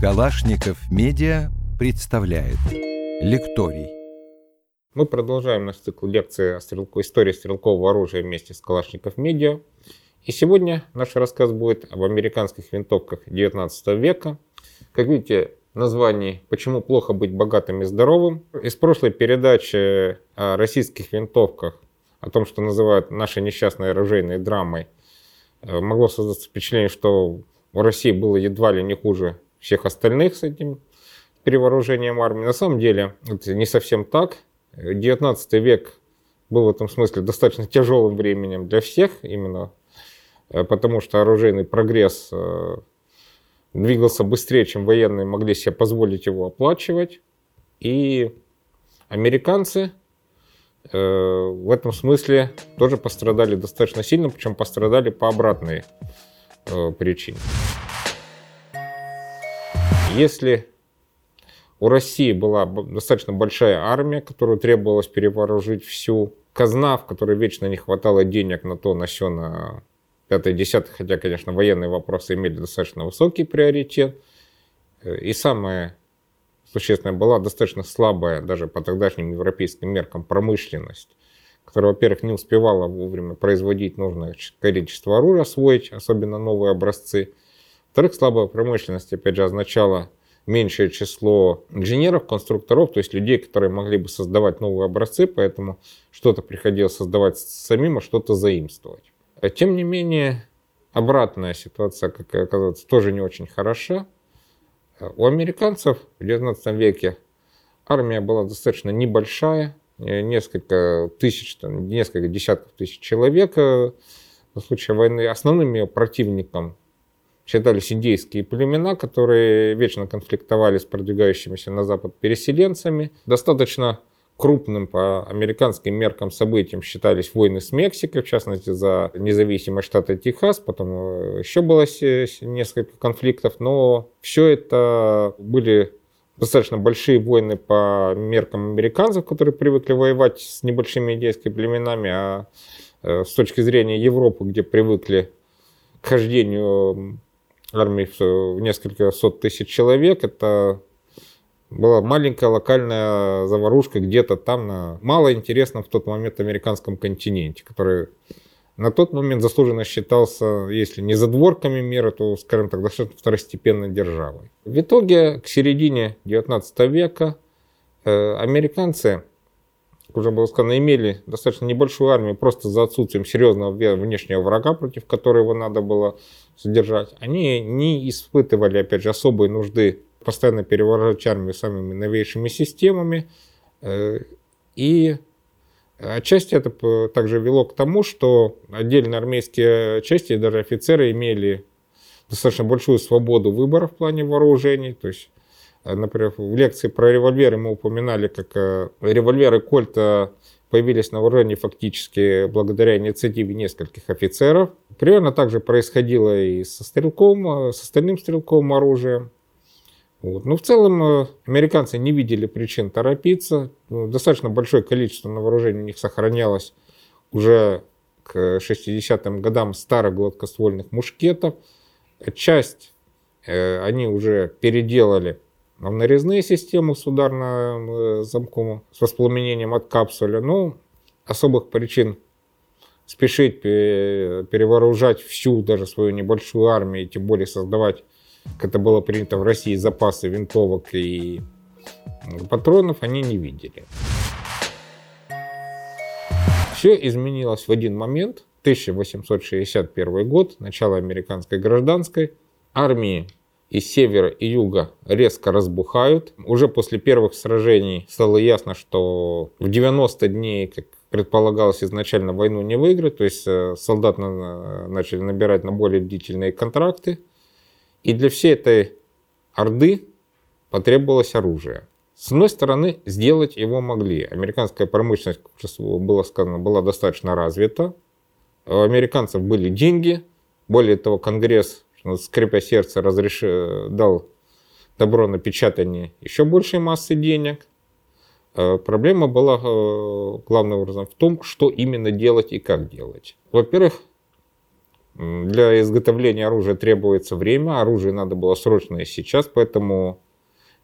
Калашников Медиа представляет Лекторий. Мы продолжаем наш цикл лекций о стрелку, истории стрелкового оружия вместе с Калашников Медиа. И сегодня наш рассказ будет об американских винтовках 19 века. Как видите, название «Почему плохо быть богатым и здоровым». Из прошлой передачи о российских винтовках, о том, что называют нашей несчастной оружейной драмой, э, могло создаться впечатление, что у России было едва ли не хуже всех остальных с этим перевооружением армии. На самом деле это не совсем так. 19 век был в этом смысле достаточно тяжелым временем для всех, именно э, потому что оружейный прогресс э, двигался быстрее, чем военные могли себе позволить его оплачивать. И американцы в этом смысле тоже пострадали достаточно сильно, причем пострадали по обратной причине. Если у России была достаточно большая армия, которую требовалось перевооружить всю, казна, в которой вечно не хватало денег на то, на все, на пятое, десятое, хотя, конечно, военные вопросы имели достаточно высокий приоритет. И самое существенное, была достаточно слабая, даже по тогдашним европейским меркам, промышленность, которая, во-первых, не успевала вовремя производить нужное количество оружия, освоить, особенно новые образцы – во-вторых, слабая промышленность, опять же, означала меньшее число инженеров, конструкторов, то есть людей, которые могли бы создавать новые образцы, поэтому что-то приходилось создавать самим, а что-то заимствовать. Тем не менее, обратная ситуация, как оказывается, тоже не очень хороша. У американцев в XIX веке армия была достаточно небольшая, несколько тысяч, несколько десятков тысяч человек. В случае войны основным ее противником считались индейские племена, которые вечно конфликтовали с продвигающимися на запад переселенцами. Достаточно крупным по американским меркам событием считались войны с Мексикой, в частности, за независимость штата Техас. Потом э, еще было несколько конфликтов, но все это были достаточно большие войны по меркам американцев, которые привыкли воевать с небольшими индейскими племенами, а э, с точки зрения Европы, где привыкли к хождению армии в несколько сот тысяч человек. Это была маленькая локальная заварушка где-то там на мало интересном в тот момент американском континенте, который на тот момент заслуженно считался, если не задворками мира, то, скажем так, достаточно второстепенной державой. В итоге, к середине 19 века э, американцы уже было сказано, имели достаточно небольшую армию просто за отсутствием серьезного внешнего врага, против которого надо было содержать. Они не испытывали, опять же, особой нужды постоянно армию самыми новейшими системами. Э, и отчасти это также вело к тому, что отдельные армейские части даже офицеры имели достаточно большую свободу выбора в плане вооружений. То есть Э, например, в лекции про револьверы мы упоминали, как э, револьверы Кольта появились на вооружении фактически благодаря инициативе нескольких офицеров. Примерно так же происходило и со стрелковым, э, с остальным стрелковым оружием. Вот. Но в целом американцы не видели причин торопиться. Ну, достаточно большое количество на вооружении у них сохранялось уже к 60-м годам старых гладкоствольных мушкетов. Часть э, они уже переделали в нарезные системы с ударным э, замком, с воспламенением от капсуля. Ну, особых причин спешить перевооружать всю даже свою небольшую армию, и тем более создавать, как это было принято в России, запасы винтовок и патронов, они не видели. Все изменилось в один момент. 1861 год, начало американской гражданской. Армии и севера, и юга резко разбухают. Уже после первых сражений стало ясно, что в 90 дней, как предполагалось изначально, войну не выиграть. То есть э, солдат начали набирать на более длительные контракты. И для всей этой орды потребовалось оружие. С одной стороны, сделать его могли. Американская промышленность, как было сказано, была достаточно развита. У американцев были деньги. Более того, Конгресс скрипя сердце, разрешил, дал добро на печатание еще большей массы денег. Э, проблема была главным образом в том, что именно делать и как делать. Во-первых, для изготовления оружия требуется время, оружие надо было срочно и сейчас, поэтому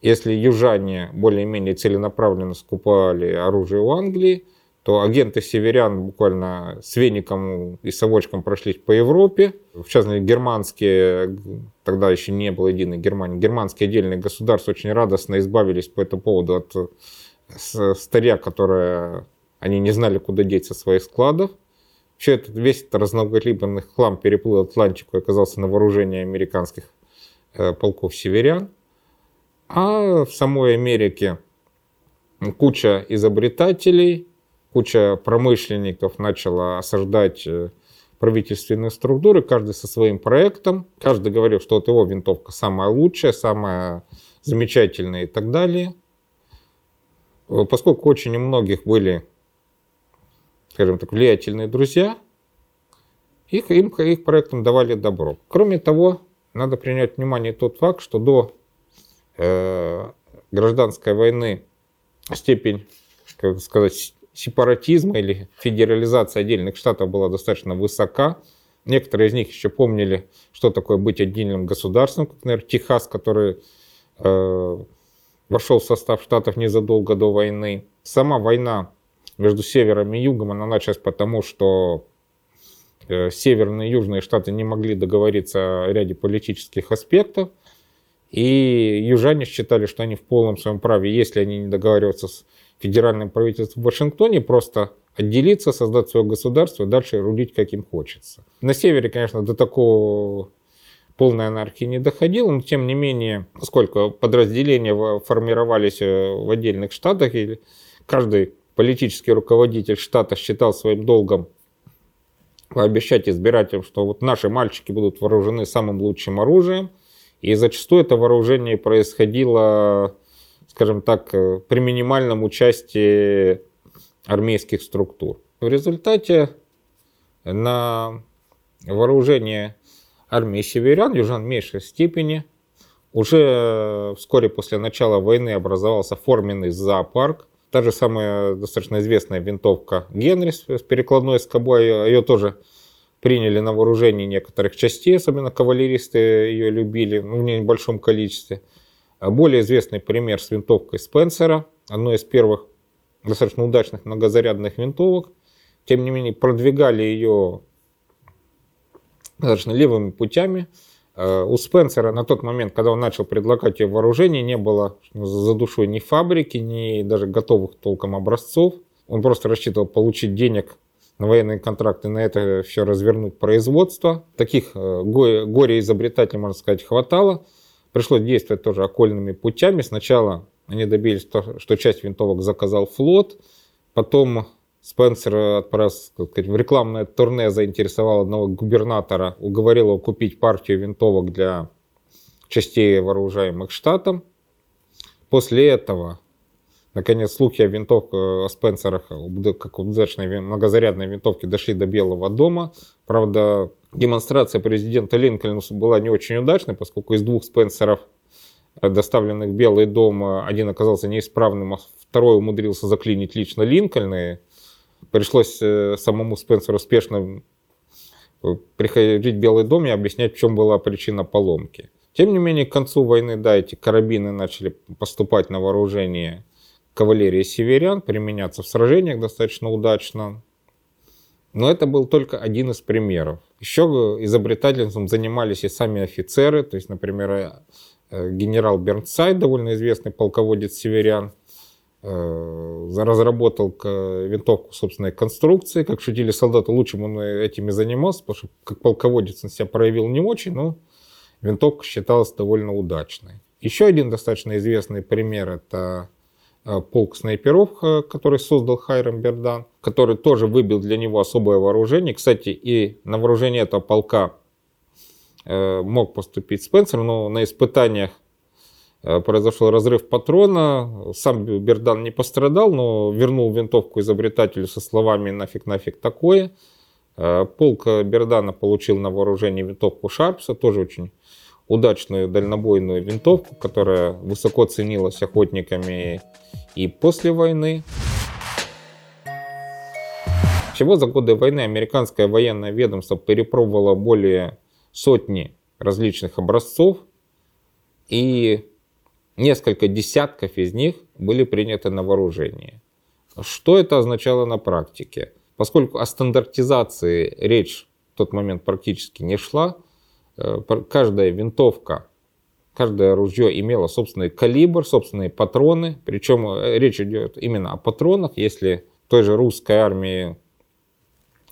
если южане более-менее целенаправленно скупали оружие у Англии, то агенты северян буквально с веником и совочком прошлись по Европе. В частности, германские, тогда еще не было единой Германии, германские отдельные государства очень радостно избавились по этому поводу от старья, которое они не знали, куда деть со своих складов. Все этот, весь этот разнокалиберный хлам переплыл Атлантику и оказался на вооружении американских э, полков северян. А в самой Америке куча изобретателей, куча промышленников начала осаждать э, правительственные структуры, каждый со своим проектом. Каждый говорил, что вот его винтовка самая лучшая, самая замечательная и так далее. Э, поскольку очень у многих были, скажем так, влиятельные друзья, их, им, их проектам давали добро. Кроме того, надо принять внимание тот факт, что до э, гражданской войны степень, как сказать, сепаратизма или федерализации отдельных штатов была достаточно высока. Некоторые из них еще помнили, что такое быть отдельным государством, как, например, Техас, который э, вошел в состав штатов незадолго до войны. Сама война между севером и югом, она началась потому, что э, северные и южные штаты не могли договориться о ряде политических аспектов. И южане считали, что они в полном своем праве, если они не договариваются с федеральным правительством в Вашингтоне, просто отделиться, создать свое государство и дальше рулить, как им хочется. На севере, конечно, до такого полной анархии не доходило, но тем не менее, поскольку подразделения формировались э, в отдельных штатах, и каждый политический руководитель штата считал своим долгом пообещать избирателям, что вот наши мальчики будут вооружены самым лучшим оружием, и зачастую это вооружение происходило, скажем так, при минимальном участии армейских структур. В результате на вооружение армии северян, южан в меньшей степени, уже вскоре после начала войны образовался форменный зоопарк. Та же самая достаточно известная винтовка Генри с перекладной скобой, ее тоже приняли на вооружение некоторых частей, особенно кавалеристы ее любили ну, в небольшом количестве. А более известный пример с винтовкой Спенсера, одной из первых достаточно удачных многозарядных винтовок. Тем не менее, продвигали ее достаточно левыми путями. А у Спенсера на тот момент, когда он начал предлагать ее вооружение, не было за душой ни фабрики, ни даже готовых толком образцов. Он просто рассчитывал получить денег на военные контракты, на это все развернуть производство. Таких э, горе-изобретателей, можно сказать, хватало. Пришлось действовать тоже окольными путями. Сначала они добились, что часть винтовок заказал флот, потом Спенсер отправился в рекламное турне, заинтересовал одного губернатора, уговорил его купить партию винтовок для частей вооружаемых штатом. После этого Наконец, слухи о винтовках, о Спенсерах, как удачной многозарядной винтовке дошли до Белого дома. Правда, демонстрация президента Линкольна была не очень удачной, поскольку из двух Спенсеров, э, доставленных в Белый дом, э, один оказался неисправным, а второй умудрился заклинить лично Линкольна. Пришлось э, самому Спенсеру спешно приходить в Белый дом и объяснять, в чем была причина поломки. Тем не менее, к концу войны, да, эти карабины начали поступать на вооружение кавалерии северян, применяться в сражениях достаточно удачно. Но это был только один из примеров. Еще изобретательством занимались и сами офицеры, то есть, например, э, генерал Бернсайд, довольно известный полководец северян, э, разработал винтовку собственной конструкции. Как шутили солдаты, лучше он этим и занимался, потому что как полководец он себя проявил не очень, но винтовка считалась довольно удачной. Еще один достаточно известный пример – это Э, полк снайперов, э, который создал Хайрам Бердан, который тоже выбил для него особое вооружение. Кстати, и на вооружение этого полка э, мог поступить Спенсер, но на испытаниях произошел разрыв патрона. Сам Бердан не пострадал, но вернул винтовку изобретателю со словами «нафиг, нафиг такое». Полк Бердана получил на вооружение винтовку Шарпса, тоже очень удачную дальнобойную винтовку, которая высоко ценилась охотниками и после войны. Всего за годы войны американское военное ведомство перепробовало более сотни различных образцов, и несколько десятков из них были приняты на вооружение. Что это означало на практике? Поскольку о стандартизации речь в тот момент практически не шла, э, каждая винтовка, каждое ружье имело собственный калибр, собственные патроны, причем э, речь идет именно о патронах, если той же русской армии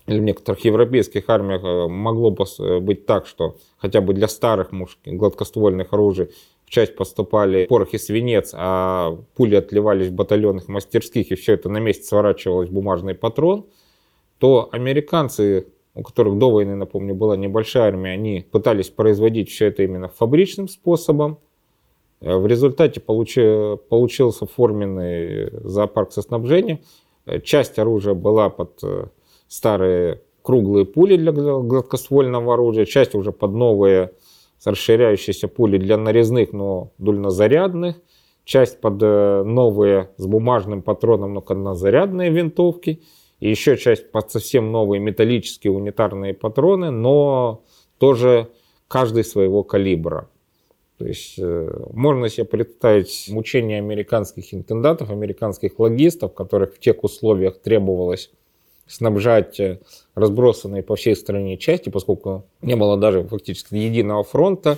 или в некоторых европейских армиях э, могло быть так, что хотя бы для старых мужских гладкоствольных оружий в часть поступали порох и свинец, а пули отливались в батальонных мастерских, и все это на месте сворачивалось в бумажный патрон, то американцы, у которых до войны, напомню, была небольшая армия, они пытались производить все это именно фабричным способом. Э, в результате получи, получился форменный зоопарк со снабжением. Э, часть оружия была под э, старые круглые пули для гладкоствольного оружия, часть уже под новые расширяющиеся пули для нарезных, но дульнозарядных, часть под э, новые с бумажным патроном, но однозарядные винтовки, и еще часть под совсем новые металлические унитарные патроны, но тоже каждый своего калибра. То есть э, можно себе представить мучения американских интендантов, американских логистов, которых в тех условиях требовалось снабжать э, разбросанные по всей стране части, поскольку не было даже фактически единого фронта,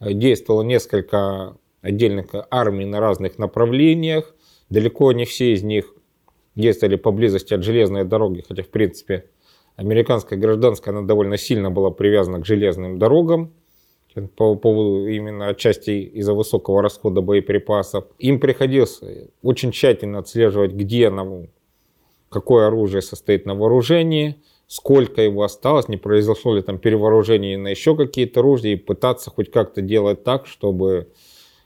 э, действовало несколько отдельных армий на разных направлениях, далеко не все из них действовали поблизости от железной дороги, хотя, в принципе, американская гражданская, она довольно сильно была привязана к железным дорогам, по поводу именно отчасти из-за высокого расхода боеприпасов. Им приходилось очень тщательно отслеживать, где на какое оружие состоит на вооружении, сколько его осталось, не произошло ли там перевооружение на еще какие-то оружия, и пытаться хоть как-то делать так, чтобы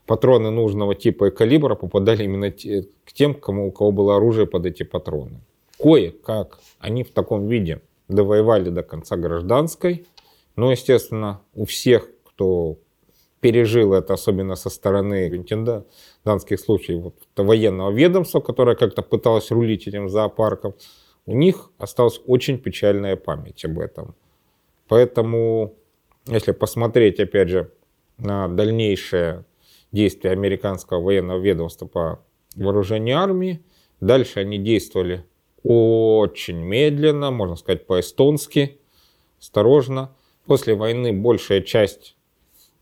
патроны нужного типа и калибра попадали именно к тем, кому, у кого было оружие под эти патроны. Кое-как они в таком виде довоевали до конца гражданской, но, естественно, у всех, кто пережил это, особенно со стороны интендантских случаев вот, военного ведомства, которое как-то пыталось рулить этим зоопарком, у них осталась очень печальная память об этом. Поэтому, если посмотреть, опять же, на дальнейшее действие американского военного ведомства по вооружению армии, дальше они действовали очень медленно, можно сказать по-эстонски, осторожно. После войны большая часть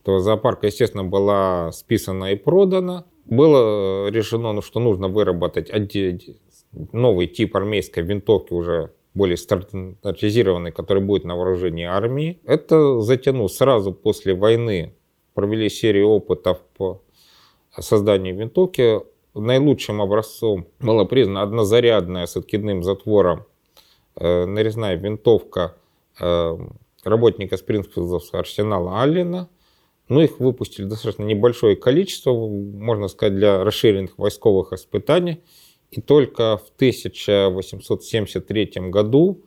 то зоопарка, естественно, была списана и продана. Было решено, ну, что нужно выработать новый тип армейской винтовки уже более стандартизированный, который будет на вооружении армии. Это затянул сразу после войны. Провели серию опытов по созданию винтовки. Наилучшим образцом была признана однозарядная с откидным затвором э, нарезная винтовка э, работника Спрингфилдовского арсенала Аллена – но их выпустили достаточно небольшое количество, можно сказать, для расширенных войсковых испытаний. И только в 1873 году,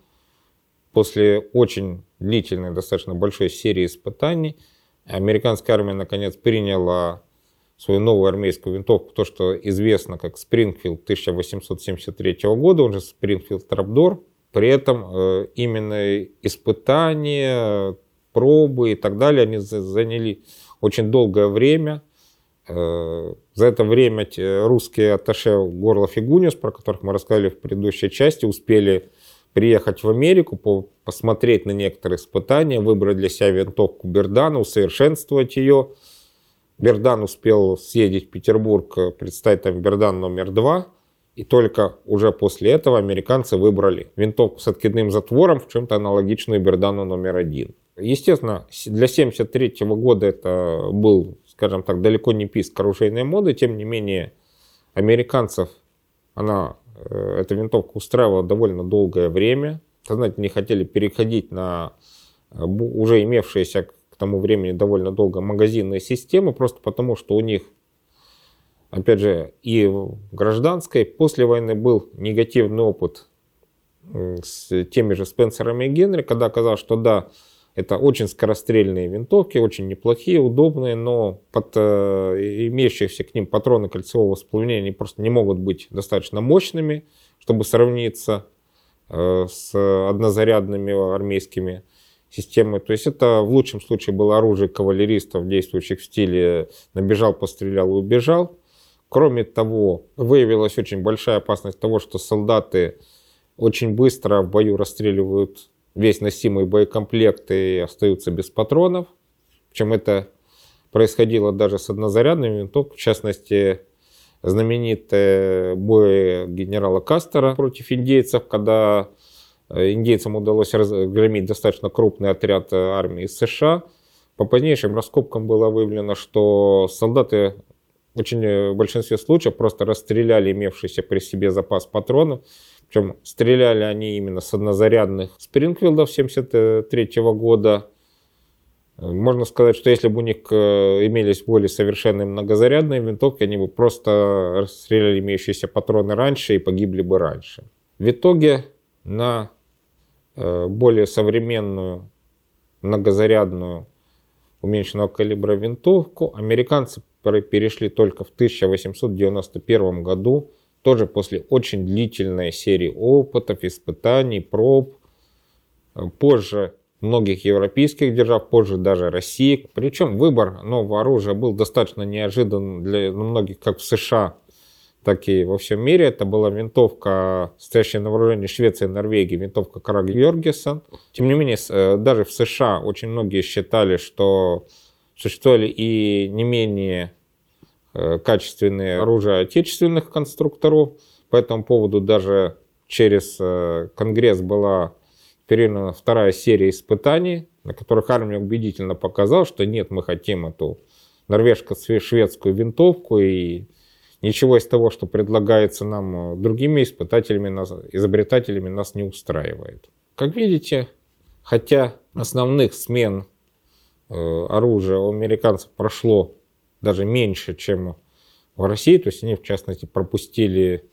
после очень длительной, достаточно большой серии испытаний, американская армия наконец приняла свою новую армейскую винтовку, то, что известно как Спрингфилд 1873 года, он же Спрингфилд Трапдор. При этом э, именно испытания, пробы и так далее, они заняли очень долгое время. Э, за это время русские атташе Горлов и Гуниус, про которых мы рассказали в предыдущей части, успели приехать в Америку, посмотреть на некоторые испытания, выбрать для себя винтовку Бердана, усовершенствовать ее. Бердан успел съездить в Петербург, представить там Бердан номер два. И только уже после этого американцы выбрали винтовку с откидным затвором, в чем-то аналогичную Бердану номер один. Естественно, для 1973 года это был, скажем так, далеко не писк оружейной моды, тем не менее, американцев она, э, эта винтовка устраивала довольно долгое время. Сознательно не хотели переходить на э, уже имевшиеся к тому времени довольно долго магазинные системы, просто потому что у них, опять же, и в гражданской после войны был негативный опыт с теми же Спенсерами и Генри, когда оказалось, что да, Это очень скорострельные винтовки, очень неплохие, удобные, но под э, имеющиеся к ним патроны кольцевого воспламенения они просто не могут быть достаточно мощными, чтобы сравниться э, с однозарядными армейскими системами. То есть это в лучшем случае было оружие кавалеристов, действующих в стиле «набежал, пострелял и убежал». Кроме того, выявилась очень большая опасность того, что солдаты очень быстро в бою расстреливают весь носимый боекомплект и остаются без патронов. Причем это происходило даже с однозарядными винтовками. В частности, знаменитый бой генерала Кастера против индейцев, когда э, индейцам удалось разгромить достаточно крупный отряд армии США. По позднейшим раскопкам было выявлено, что солдаты очень э, в большинстве случаев просто расстреляли имевшийся при себе запас патронов, причем стреляли они именно с однозарядных Спрингфилдов 73 года. Можно сказать, что если бы у них э, имелись более совершенные многозарядные винтовки, они бы просто расстреляли имеющиеся патроны раньше и погибли бы раньше. В итоге на э, более современную многозарядную уменьшенного калибра винтовку американцы перешли только в 1891 году тоже после очень длительной серии опытов, испытаний, проб. Позже многих европейских держав, позже даже России. Причем выбор нового оружия был достаточно неожидан для многих, как в США, так и во всем мире. Это была винтовка, стоящая на вооружении Швеции и Норвегии, винтовка Караг Йоргесон. Тем не менее, э, даже в США очень многие считали, что существовали и не менее Э, качественные оружия отечественных конструкторов. По этому поводу даже через э, Конгресс была передана вторая серия испытаний, на которых армия убедительно показала, что нет, мы хотим эту норвежско-шведскую винтовку, и ничего из того, что предлагается нам э, другими испытателями, изобретателями, нас не устраивает. Как видите, хотя основных смен оружия у американцев прошло даже меньше, чем в России. То есть они, в частности, пропустили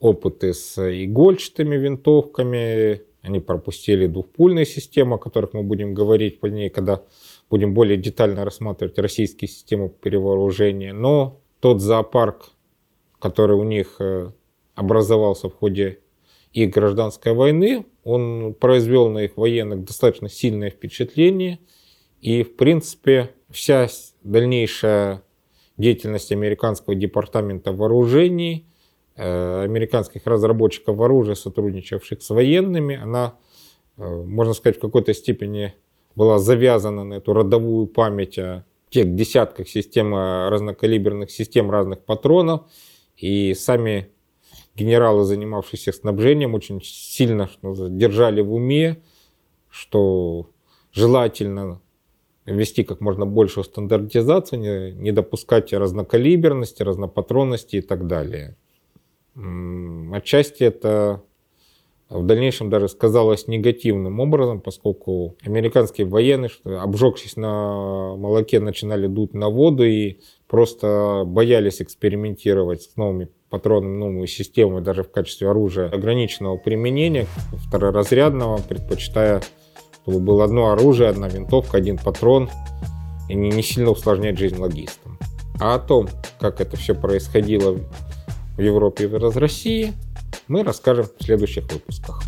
опыты с игольчатыми винтовками, они пропустили двухпульные системы, о которых мы будем говорить позднее, когда будем более детально рассматривать российские системы перевооружения. Но тот зоопарк, который у них э, образовался в ходе их гражданской войны, он произвел на их военных достаточно сильное впечатление. И, в принципе, вся дальнейшая деятельность американского департамента вооружений, э, американских разработчиков оружия, сотрудничавших с военными, она, э, можно сказать, в какой-то степени была завязана на эту родовую память о тех десятках систем, разнокалиберных систем разных патронов. И сами генералы, занимавшиеся снабжением, очень сильно держали в уме, что желательно ввести как можно большую стандартизацию, не, не допускать разнокалиберности, разнопатронности и так далее. Отчасти это в дальнейшем даже сказалось негативным образом, поскольку американские военные, обжегшись на молоке, начинали дуть на воду и просто боялись экспериментировать с новыми патронами, новыми системами, даже в качестве оружия ограниченного применения, второразрядного, предпочитая чтобы было одно оружие, одна винтовка, один патрон, и не, не сильно усложнять жизнь логистам. А о том, как это все происходило в Европе и в России, мы расскажем в следующих выпусках.